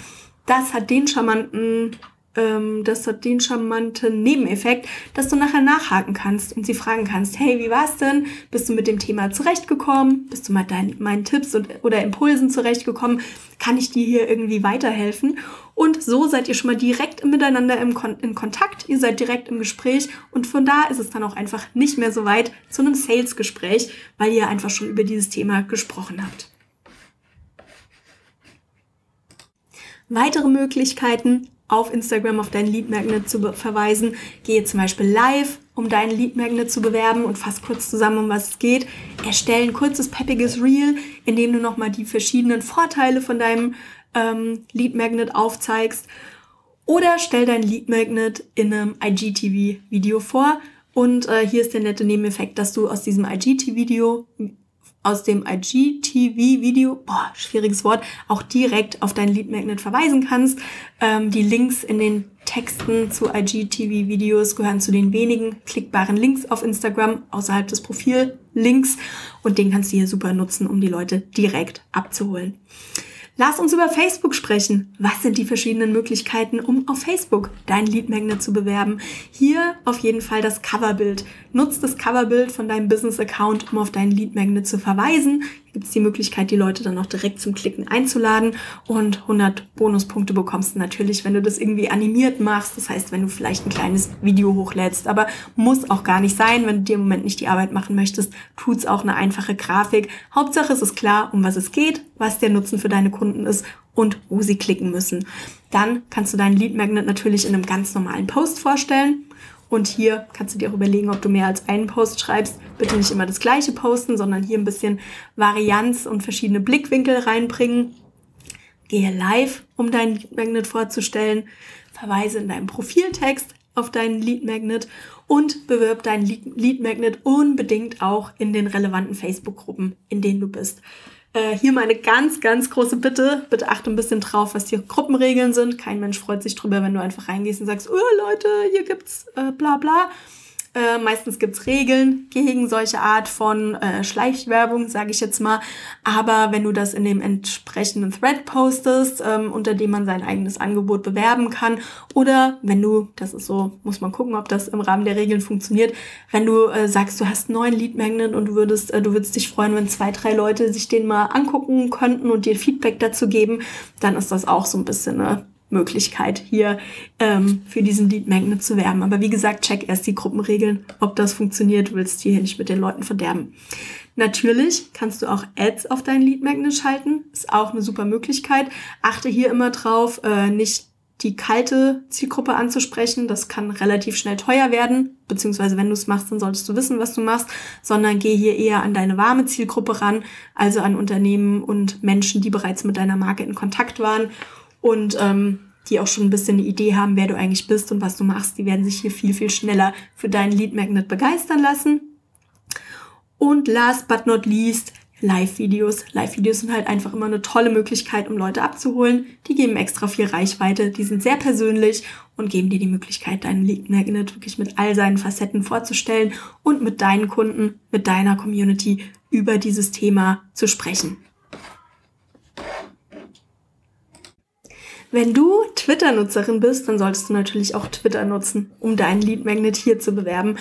Das hat den charmanten ähm, das hat den charmanten Nebeneffekt, dass du nachher nachhaken kannst und sie fragen kannst, hey, wie war's denn? Bist du mit dem Thema zurechtgekommen? Bist du mit deinen, meinen Tipps und, oder Impulsen zurechtgekommen? Kann ich dir hier irgendwie weiterhelfen? Und so seid ihr schon mal direkt miteinander im Kon in Kontakt, ihr seid direkt im Gespräch und von da ist es dann auch einfach nicht mehr so weit zu einem Sales-Gespräch, weil ihr einfach schon über dieses Thema gesprochen habt. Weitere Möglichkeiten auf Instagram auf deinen Lead Magnet zu verweisen. Gehe zum Beispiel live, um deinen Lead Magnet zu bewerben und fass kurz zusammen, um was es geht. Erstell ein kurzes, peppiges Reel, in dem du nochmal die verschiedenen Vorteile von deinem ähm, Lead Magnet aufzeigst. Oder stell dein Lead Magnet in einem IGTV-Video vor. Und äh, hier ist der nette Nebeneffekt, dass du aus diesem IGTV-Video aus dem IGTV-Video, boah, schwieriges Wort, auch direkt auf dein Lead Magnet verweisen kannst. Ähm, die Links in den Texten zu IGTV-Videos gehören zu den wenigen klickbaren Links auf Instagram außerhalb des Profillinks und den kannst du hier super nutzen, um die Leute direkt abzuholen. Lass uns über Facebook sprechen. Was sind die verschiedenen Möglichkeiten, um auf Facebook dein Lead Magnet zu bewerben? Hier auf jeden Fall das Coverbild. Nutz das Coverbild von deinem Business Account, um auf deinen Lead Magnet zu verweisen gibt es die Möglichkeit, die Leute dann auch direkt zum Klicken einzuladen und 100 Bonuspunkte bekommst du natürlich, wenn du das irgendwie animiert machst. Das heißt, wenn du vielleicht ein kleines Video hochlädst, aber muss auch gar nicht sein, wenn du dir im Moment nicht die Arbeit machen möchtest, tut's auch eine einfache Grafik. Hauptsache es ist klar, um was es geht, was der Nutzen für deine Kunden ist und wo sie klicken müssen. Dann kannst du deinen Lead Magnet natürlich in einem ganz normalen Post vorstellen und hier kannst du dir auch überlegen, ob du mehr als einen Post schreibst. Bitte nicht immer das gleiche posten, sondern hier ein bisschen Varianz und verschiedene Blickwinkel reinbringen. Gehe live, um deinen Lead Magnet vorzustellen. Verweise in deinem Profiltext auf deinen Lead Magnet und bewirb deinen Lead Magnet unbedingt auch in den relevanten Facebook-Gruppen, in denen du bist. Äh, hier meine ganz, ganz große Bitte. Bitte achte ein bisschen drauf, was die Gruppenregeln sind. Kein Mensch freut sich drüber, wenn du einfach reingehst und sagst, oh Leute, hier gibt's äh, bla bla. Äh, meistens gibt's Regeln gegen solche Art von äh, Schleichwerbung, sage ich jetzt mal. Aber wenn du das in dem entsprechenden Thread postest, ähm, unter dem man sein eigenes Angebot bewerben kann, oder wenn du, das ist so, muss man gucken, ob das im Rahmen der Regeln funktioniert, wenn du äh, sagst, du hast neuen Lead Magnet und du würdest, äh, du würdest dich freuen, wenn zwei, drei Leute sich den mal angucken könnten und dir Feedback dazu geben, dann ist das auch so ein bisschen eine Möglichkeit, hier ähm, für diesen Lead Magnet zu werben. Aber wie gesagt, check erst die Gruppenregeln, ob das funktioniert. Du willst hier nicht mit den Leuten verderben. Natürlich kannst du auch Ads auf deinen Lead Magnet schalten. Ist auch eine super Möglichkeit. Achte hier immer drauf, äh, nicht die kalte Zielgruppe anzusprechen. Das kann relativ schnell teuer werden, beziehungsweise wenn du es machst, dann solltest du wissen, was du machst, sondern geh hier eher an deine warme Zielgruppe ran, also an Unternehmen und Menschen, die bereits mit deiner Marke in Kontakt waren und ähm, die auch schon ein bisschen eine Idee haben, wer du eigentlich bist und was du machst, die werden sich hier viel, viel schneller für deinen Lead Magnet begeistern lassen. Und last but not least, Live-Videos. Live-Videos sind halt einfach immer eine tolle Möglichkeit, um Leute abzuholen. Die geben extra viel Reichweite, die sind sehr persönlich und geben dir die Möglichkeit, deinen Lead Magnet wirklich mit all seinen Facetten vorzustellen und mit deinen Kunden, mit deiner Community über dieses Thema zu sprechen. Wenn du Twitter-Nutzerin bist, dann solltest du natürlich auch Twitter nutzen, um deinen Lead Magnet hier zu bewerben.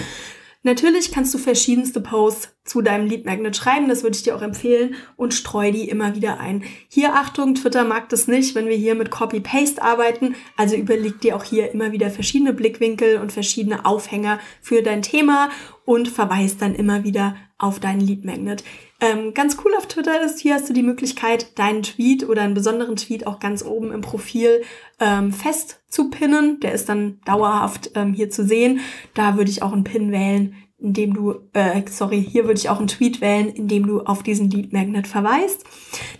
Natürlich kannst du verschiedenste Posts zu deinem Lead Magnet schreiben, das würde ich dir auch empfehlen und streu die immer wieder ein. Hier Achtung, Twitter mag das nicht, wenn wir hier mit Copy-Paste arbeiten, also überleg dir auch hier immer wieder verschiedene Blickwinkel und verschiedene Aufhänger für dein Thema und verweist dann immer wieder auf deinen Lead Magnet. Ähm, ganz cool auf Twitter ist, hier hast du die Möglichkeit, deinen Tweet oder einen besonderen Tweet auch ganz oben im Profil ähm, fest zu pinnen. Der ist dann dauerhaft ähm, hier zu sehen. Da würde ich auch einen Pin wählen, indem du, äh, sorry, hier würde ich auch einen Tweet wählen, indem du auf diesen Lead Magnet verweist.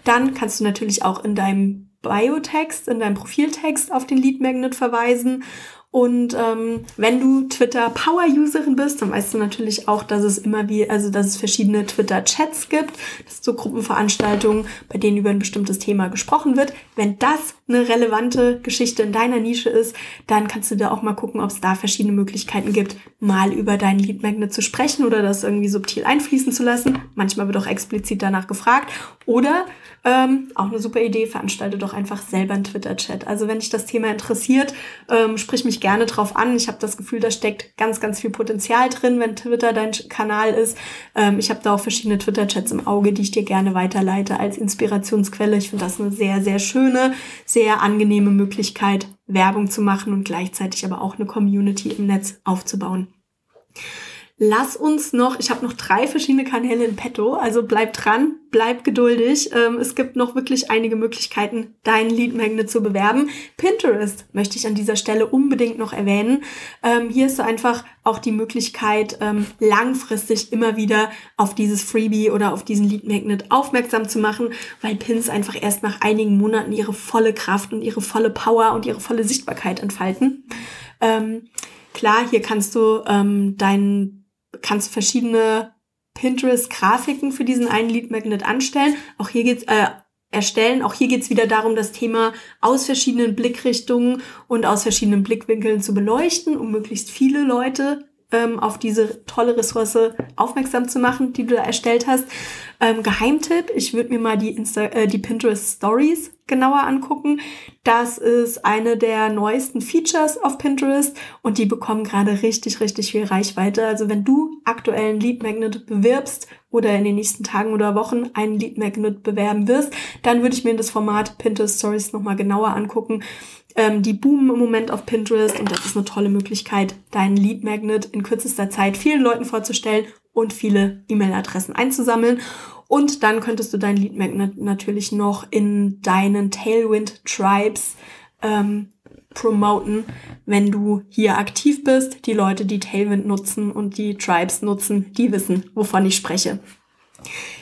Dann kannst du natürlich auch in deinem Biotext, in deinem Profiltext auf den Lead Magnet verweisen und ähm, wenn du Twitter Power Userin bist, dann weißt du natürlich auch, dass es immer wie, also dass es verschiedene Twitter Chats gibt. Das sind so Gruppenveranstaltungen, bei denen über ein bestimmtes Thema gesprochen wird. Wenn das eine relevante Geschichte in deiner Nische ist, dann kannst du da auch mal gucken, ob es da verschiedene Möglichkeiten gibt, mal über deinen Lead Magnet zu sprechen oder das irgendwie subtil einfließen zu lassen. Manchmal wird auch explizit danach gefragt. Oder ähm, auch eine super Idee, veranstalte doch einfach selber einen Twitter-Chat. Also wenn dich das Thema interessiert, ähm, sprich mich gerne drauf an. Ich habe das Gefühl, da steckt ganz, ganz viel Potenzial drin, wenn Twitter dein Kanal ist. Ähm, ich habe da auch verschiedene Twitter-Chats im Auge, die ich dir gerne weiterleite als Inspirationsquelle. Ich finde das eine sehr, sehr schöne, sehr angenehme Möglichkeit, Werbung zu machen und gleichzeitig aber auch eine Community im Netz aufzubauen. Lass uns noch, ich habe noch drei verschiedene Kanäle in petto, also bleib dran, bleib geduldig. Ähm, es gibt noch wirklich einige Möglichkeiten, deinen Lead Magnet zu bewerben. Pinterest möchte ich an dieser Stelle unbedingt noch erwähnen. Ähm, hier ist so einfach auch die Möglichkeit, ähm, langfristig immer wieder auf dieses Freebie oder auf diesen Lead Magnet aufmerksam zu machen, weil Pins einfach erst nach einigen Monaten ihre volle Kraft und ihre volle Power und ihre volle Sichtbarkeit entfalten. Ähm, klar, hier kannst du ähm, deinen kannst verschiedene Pinterest-Grafiken für diesen einen Lead Magnet anstellen. Auch hier geht's äh, erstellen. Auch hier geht's wieder darum, das Thema aus verschiedenen Blickrichtungen und aus verschiedenen Blickwinkeln zu beleuchten, um möglichst viele Leute ähm, auf diese tolle Ressource aufmerksam zu machen, die du da erstellt hast. Ähm, Geheimtipp, ich würde mir mal die, Insta äh, die Pinterest Stories genauer angucken. Das ist eine der neuesten Features auf Pinterest und die bekommen gerade richtig, richtig viel Reichweite. Also wenn du aktuell einen Lead Magnet bewirbst oder in den nächsten Tagen oder Wochen einen Lead Magnet bewerben wirst, dann würde ich mir das Format Pinterest Stories nochmal genauer angucken. Ähm, die boomen im Moment auf Pinterest und das ist eine tolle Möglichkeit, deinen Lead Magnet in kürzester Zeit vielen Leuten vorzustellen und viele E-Mail-Adressen einzusammeln. Und dann könntest du dein Lead Magnet natürlich noch in deinen Tailwind Tribes ähm, promoten, wenn du hier aktiv bist. Die Leute, die Tailwind nutzen und die Tribes nutzen, die wissen, wovon ich spreche.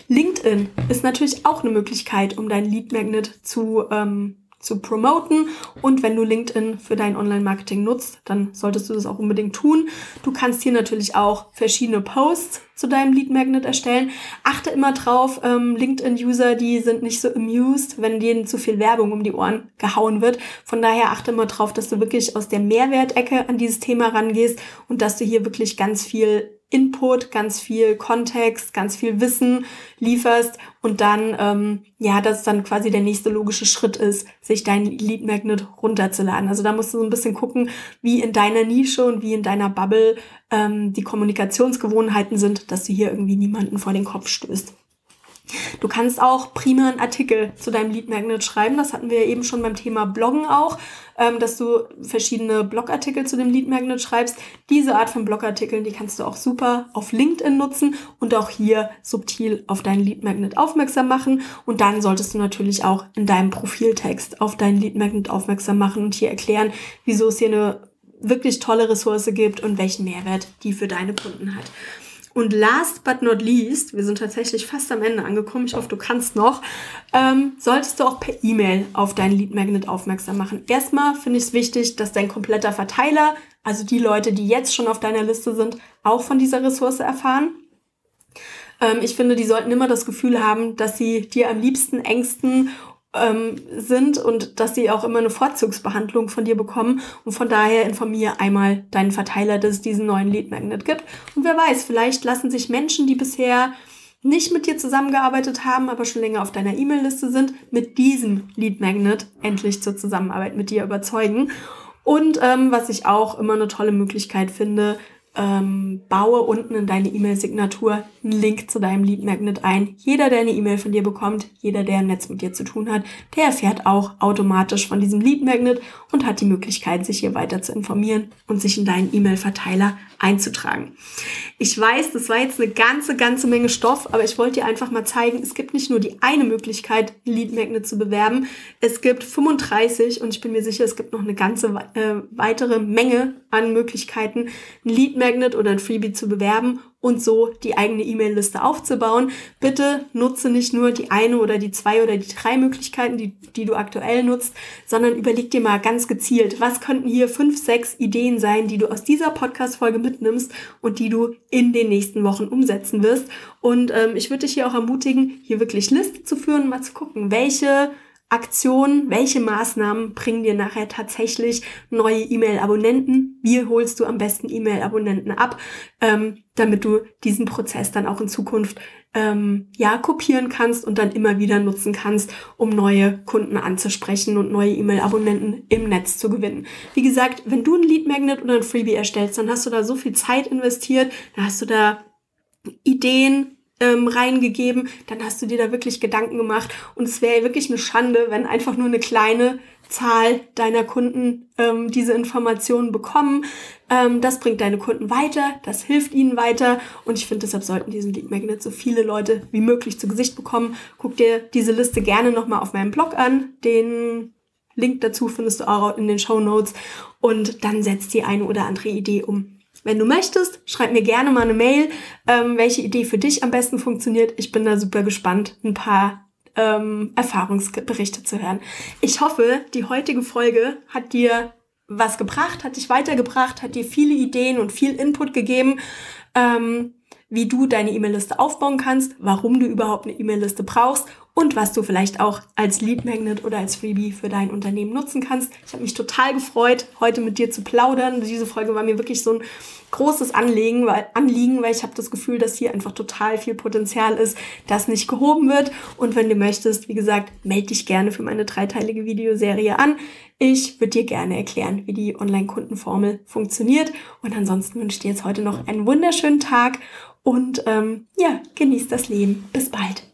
LinkedIn ist natürlich auch eine Möglichkeit, um dein Lead Magnet zu ähm, zu promoten. Und wenn du LinkedIn für dein Online-Marketing nutzt, dann solltest du das auch unbedingt tun. Du kannst hier natürlich auch verschiedene Posts zu deinem Lead Magnet erstellen. Achte immer drauf, ähm, LinkedIn-User, die sind nicht so amused, wenn denen zu viel Werbung um die Ohren gehauen wird. Von daher achte immer drauf, dass du wirklich aus der Mehrwertecke an dieses Thema rangehst und dass du hier wirklich ganz viel Input, ganz viel Kontext, ganz viel Wissen lieferst und dann, ähm, ja, dass dann quasi der nächste logische Schritt ist, sich dein Lead Magnet runterzuladen. Also da musst du so ein bisschen gucken, wie in deiner Nische und wie in deiner Bubble ähm, die Kommunikationsgewohnheiten sind, dass du hier irgendwie niemanden vor den Kopf stößt. Du kannst auch prima einen Artikel zu deinem Lead Magnet schreiben. Das hatten wir ja eben schon beim Thema Bloggen auch, ähm, dass du verschiedene Blogartikel zu dem Lead Magnet schreibst. Diese Art von Blogartikeln, die kannst du auch super auf LinkedIn nutzen und auch hier subtil auf deinen Lead Magnet aufmerksam machen. Und dann solltest du natürlich auch in deinem Profiltext auf deinen Lead Magnet aufmerksam machen und hier erklären, wieso es hier eine wirklich tolle Ressource gibt und welchen Mehrwert die für deine Kunden hat. Und last but not least, wir sind tatsächlich fast am Ende angekommen, ich hoffe, du kannst noch, ähm, solltest du auch per E-Mail auf deinen Lead Magnet aufmerksam machen. Erstmal finde ich es wichtig, dass dein kompletter Verteiler, also die Leute, die jetzt schon auf deiner Liste sind, auch von dieser Ressource erfahren. Ähm, ich finde, die sollten immer das Gefühl haben, dass sie dir am liebsten, engsten ähm, sind und dass sie auch immer eine Vorzugsbehandlung von dir bekommen. Und von daher informiere einmal deinen Verteiler, dass es diesen neuen Lead Magnet gibt. Und wer weiß, vielleicht lassen sich Menschen, die bisher nicht mit dir zusammengearbeitet haben, aber schon länger auf deiner E-Mail-Liste sind, mit diesem Lead Magnet endlich zur Zusammenarbeit mit dir überzeugen. Und ähm, was ich auch immer eine tolle Möglichkeit finde, ähm, baue unten in deine E-Mail-Signatur einen Link zu deinem Lead Magnet ein. Jeder, der eine E-Mail von dir bekommt, jeder, der ein Netz mit dir zu tun hat, der erfährt auch automatisch von diesem Lead Magnet und hat die Möglichkeit, sich hier weiter zu informieren und sich in deinen E-Mail-Verteiler einzutragen. Ich weiß, das war jetzt eine ganze, ganze Menge Stoff, aber ich wollte dir einfach mal zeigen, es gibt nicht nur die eine Möglichkeit, Lead Magnet zu bewerben. Es gibt 35 und ich bin mir sicher, es gibt noch eine ganze äh, weitere Menge an Möglichkeiten, ein Lead Magnet oder ein Freebie zu bewerben und so die eigene E-Mail-Liste aufzubauen. Bitte nutze nicht nur die eine oder die zwei oder die drei Möglichkeiten, die, die du aktuell nutzt, sondern überleg dir mal ganz gezielt, was könnten hier fünf, sechs Ideen sein, die du aus dieser Podcast-Folge mitnimmst und die du in den nächsten Wochen umsetzen wirst. Und ähm, ich würde dich hier auch ermutigen, hier wirklich Liste zu führen, mal zu gucken, welche Aktionen, welche Maßnahmen bringen dir nachher tatsächlich neue E-Mail-Abonnenten? Wie holst du am besten E-Mail-Abonnenten ab, ähm, damit du diesen Prozess dann auch in Zukunft ähm, ja kopieren kannst und dann immer wieder nutzen kannst, um neue Kunden anzusprechen und neue E-Mail-Abonnenten im Netz zu gewinnen. Wie gesagt, wenn du ein Lead Magnet oder ein Freebie erstellst, dann hast du da so viel Zeit investiert, dann hast du da Ideen, ähm, reingegeben, dann hast du dir da wirklich Gedanken gemacht. Und es wäre wirklich eine Schande, wenn einfach nur eine kleine Zahl deiner Kunden ähm, diese Informationen bekommen. Ähm, das bringt deine Kunden weiter, das hilft ihnen weiter und ich finde, deshalb sollten diesen Lead Magnet so viele Leute wie möglich zu Gesicht bekommen. Guck dir diese Liste gerne nochmal auf meinem Blog an. Den Link dazu findest du auch in den Show Notes und dann setzt die eine oder andere Idee um. Wenn du möchtest, schreib mir gerne mal eine Mail, ähm, welche Idee für dich am besten funktioniert. Ich bin da super gespannt, ein paar ähm, Erfahrungsberichte zu hören. Ich hoffe, die heutige Folge hat dir was gebracht, hat dich weitergebracht, hat dir viele Ideen und viel Input gegeben. Ähm, wie du deine E-Mail-Liste aufbauen kannst, warum du überhaupt eine E-Mail-Liste brauchst und was du vielleicht auch als Lead Magnet oder als Freebie für dein Unternehmen nutzen kannst. Ich habe mich total gefreut, heute mit dir zu plaudern. Diese Folge war mir wirklich so ein großes Anliegen, weil, Anliegen, weil ich habe das Gefühl, dass hier einfach total viel Potenzial ist, das nicht gehoben wird. Und wenn du möchtest, wie gesagt, melde dich gerne für meine dreiteilige Videoserie an. Ich würde dir gerne erklären, wie die Online-Kundenformel funktioniert. Und ansonsten wünsche ich dir jetzt heute noch einen wunderschönen Tag und ähm, ja, genieß das Leben. Bis bald.